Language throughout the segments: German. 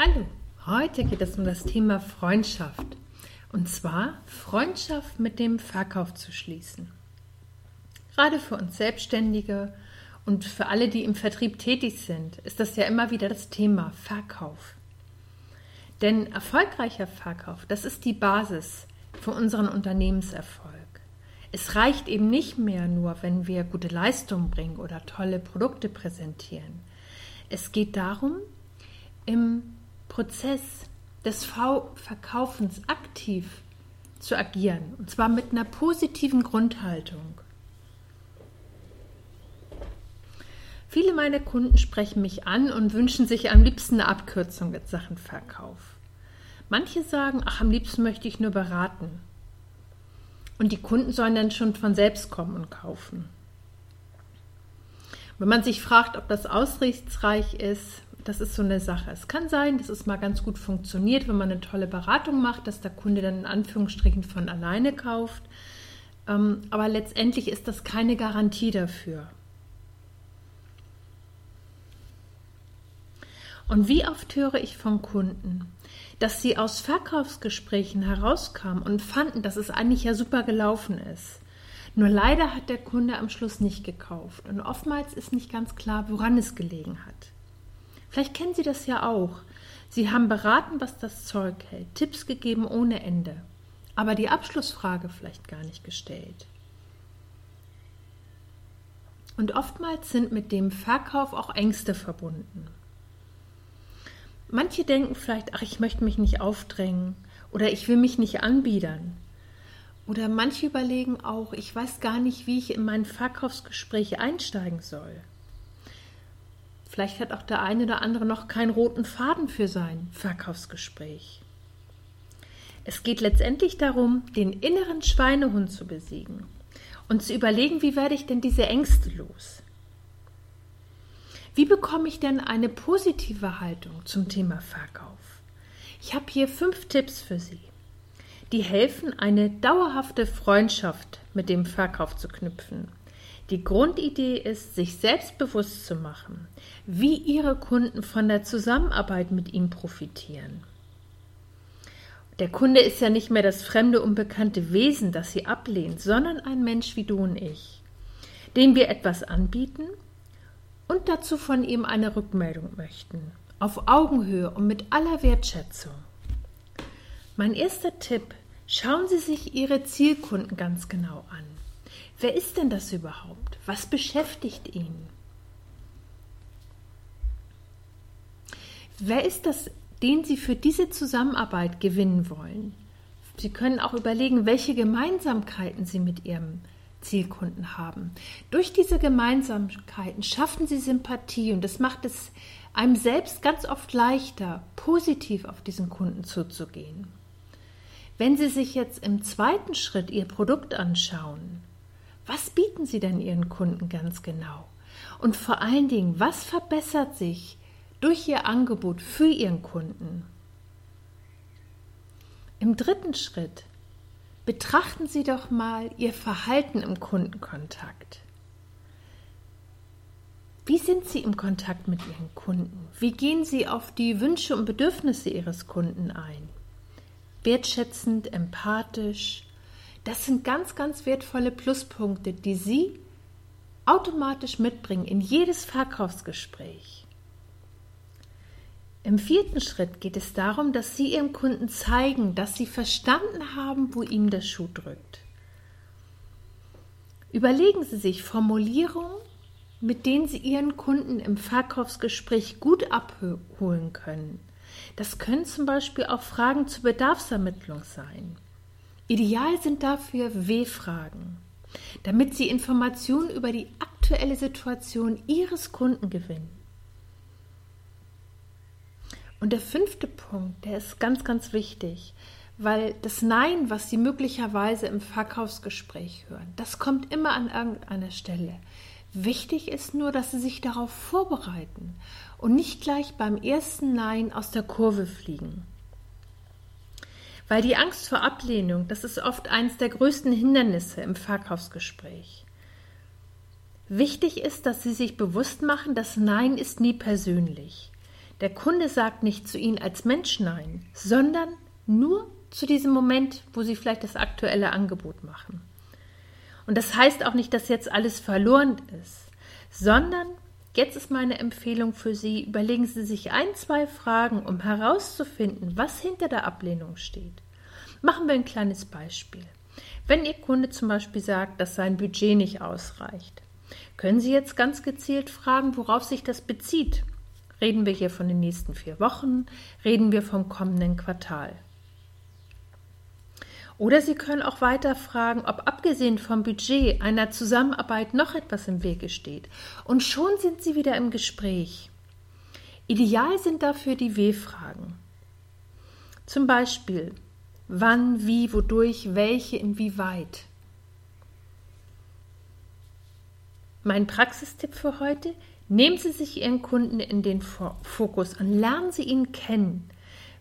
Hallo, heute geht es um das Thema Freundschaft. Und zwar Freundschaft mit dem Verkauf zu schließen. Gerade für uns Selbstständige und für alle, die im Vertrieb tätig sind, ist das ja immer wieder das Thema Verkauf. Denn erfolgreicher Verkauf, das ist die Basis für unseren Unternehmenserfolg. Es reicht eben nicht mehr nur, wenn wir gute Leistungen bringen oder tolle Produkte präsentieren. Es geht darum, im Prozess des v Verkaufens aktiv zu agieren, und zwar mit einer positiven Grundhaltung. Viele meiner Kunden sprechen mich an und wünschen sich am liebsten eine Abkürzung in Sachen Verkauf. Manche sagen, ach, am liebsten möchte ich nur beraten. Und die Kunden sollen dann schon von selbst kommen und kaufen. Wenn man sich fragt, ob das aussichtsreich ist, das ist so eine Sache. Es kann sein, dass es mal ganz gut funktioniert, wenn man eine tolle Beratung macht, dass der Kunde dann in Anführungsstrichen von alleine kauft. Ähm, aber letztendlich ist das keine Garantie dafür. Und wie oft höre ich von Kunden, dass sie aus Verkaufsgesprächen herauskamen und fanden, dass es eigentlich ja super gelaufen ist. Nur leider hat der Kunde am Schluss nicht gekauft und oftmals ist nicht ganz klar, woran es gelegen hat. Vielleicht kennen Sie das ja auch. Sie haben beraten, was das Zeug hält, Tipps gegeben ohne Ende, aber die Abschlussfrage vielleicht gar nicht gestellt. Und oftmals sind mit dem Verkauf auch Ängste verbunden. Manche denken vielleicht, ach, ich möchte mich nicht aufdrängen oder ich will mich nicht anbiedern. Oder manche überlegen auch, ich weiß gar nicht, wie ich in mein Verkaufsgespräch einsteigen soll. Vielleicht hat auch der eine oder andere noch keinen roten Faden für sein Verkaufsgespräch. Es geht letztendlich darum, den inneren Schweinehund zu besiegen und zu überlegen, wie werde ich denn diese Ängste los? Wie bekomme ich denn eine positive Haltung zum Thema Verkauf? Ich habe hier fünf Tipps für Sie, die helfen, eine dauerhafte Freundschaft mit dem Verkauf zu knüpfen die Grundidee ist, sich selbstbewusst zu machen, wie Ihre Kunden von der Zusammenarbeit mit Ihnen profitieren. Der Kunde ist ja nicht mehr das fremde, unbekannte Wesen, das Sie ablehnen, sondern ein Mensch wie du und ich, dem wir etwas anbieten und dazu von ihm eine Rückmeldung möchten, auf Augenhöhe und mit aller Wertschätzung. Mein erster Tipp, schauen Sie sich Ihre Zielkunden ganz genau an. Wer ist denn das überhaupt? Was beschäftigt ihn? Wer ist das, den Sie für diese Zusammenarbeit gewinnen wollen? Sie können auch überlegen, welche Gemeinsamkeiten Sie mit Ihrem Zielkunden haben. Durch diese Gemeinsamkeiten schaffen Sie Sympathie und das macht es einem selbst ganz oft leichter, positiv auf diesen Kunden zuzugehen. Wenn Sie sich jetzt im zweiten Schritt Ihr Produkt anschauen, was bieten Sie denn Ihren Kunden ganz genau? Und vor allen Dingen, was verbessert sich durch Ihr Angebot für Ihren Kunden? Im dritten Schritt betrachten Sie doch mal Ihr Verhalten im Kundenkontakt. Wie sind Sie im Kontakt mit Ihren Kunden? Wie gehen Sie auf die Wünsche und Bedürfnisse Ihres Kunden ein? Wertschätzend, empathisch, das sind ganz, ganz wertvolle Pluspunkte, die Sie automatisch mitbringen in jedes Verkaufsgespräch. Im vierten Schritt geht es darum, dass Sie Ihrem Kunden zeigen, dass Sie verstanden haben, wo ihm der Schuh drückt. Überlegen Sie sich Formulierungen, mit denen Sie Ihren Kunden im Verkaufsgespräch gut abholen können. Das können zum Beispiel auch Fragen zur Bedarfsermittlung sein. Ideal sind dafür W-Fragen, damit Sie Informationen über die aktuelle Situation Ihres Kunden gewinnen. Und der fünfte Punkt, der ist ganz, ganz wichtig, weil das Nein, was Sie möglicherweise im Verkaufsgespräch hören, das kommt immer an irgendeiner Stelle. Wichtig ist nur, dass Sie sich darauf vorbereiten und nicht gleich beim ersten Nein aus der Kurve fliegen. Weil die Angst vor Ablehnung, das ist oft eines der größten Hindernisse im Verkaufsgespräch. Wichtig ist, dass Sie sich bewusst machen, dass Nein ist nie persönlich. Der Kunde sagt nicht zu Ihnen als Mensch Nein, sondern nur zu diesem Moment, wo Sie vielleicht das aktuelle Angebot machen. Und das heißt auch nicht, dass jetzt alles verloren ist, sondern jetzt ist meine Empfehlung für Sie, überlegen Sie sich ein, zwei Fragen, um herauszufinden, was hinter der Ablehnung steht. Machen wir ein kleines Beispiel. Wenn Ihr Kunde zum Beispiel sagt, dass sein Budget nicht ausreicht, können Sie jetzt ganz gezielt fragen, worauf sich das bezieht. Reden wir hier von den nächsten vier Wochen? Reden wir vom kommenden Quartal? Oder Sie können auch weiter fragen, ob abgesehen vom Budget einer Zusammenarbeit noch etwas im Wege steht. Und schon sind Sie wieder im Gespräch. Ideal sind dafür die W-Fragen. Zum Beispiel, wann, wie, wodurch, welche, inwieweit. Mein Praxistipp für heute, nehmen Sie sich Ihren Kunden in den Fokus und lernen Sie ihn kennen.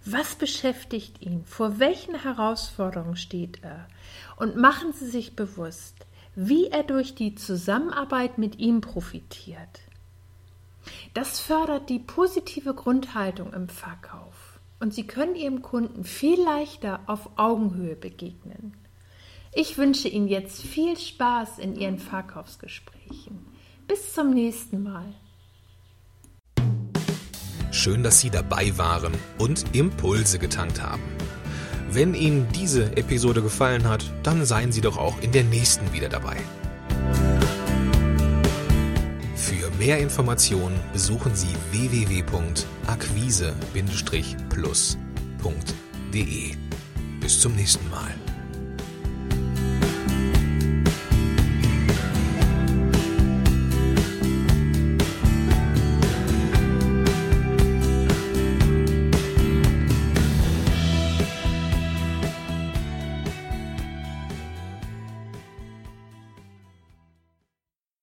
Was beschäftigt ihn? Vor welchen Herausforderungen steht er? Und machen Sie sich bewusst, wie er durch die Zusammenarbeit mit ihm profitiert. Das fördert die positive Grundhaltung im Verkauf und Sie können Ihrem Kunden viel leichter auf Augenhöhe begegnen. Ich wünsche Ihnen jetzt viel Spaß in Ihren Verkaufsgesprächen. Bis zum nächsten Mal. Schön, dass Sie dabei waren und Impulse getankt haben. Wenn Ihnen diese Episode gefallen hat, dann seien Sie doch auch in der nächsten wieder dabei. Für mehr Informationen besuchen Sie www.akquise-plus.de. Bis zum nächsten Mal.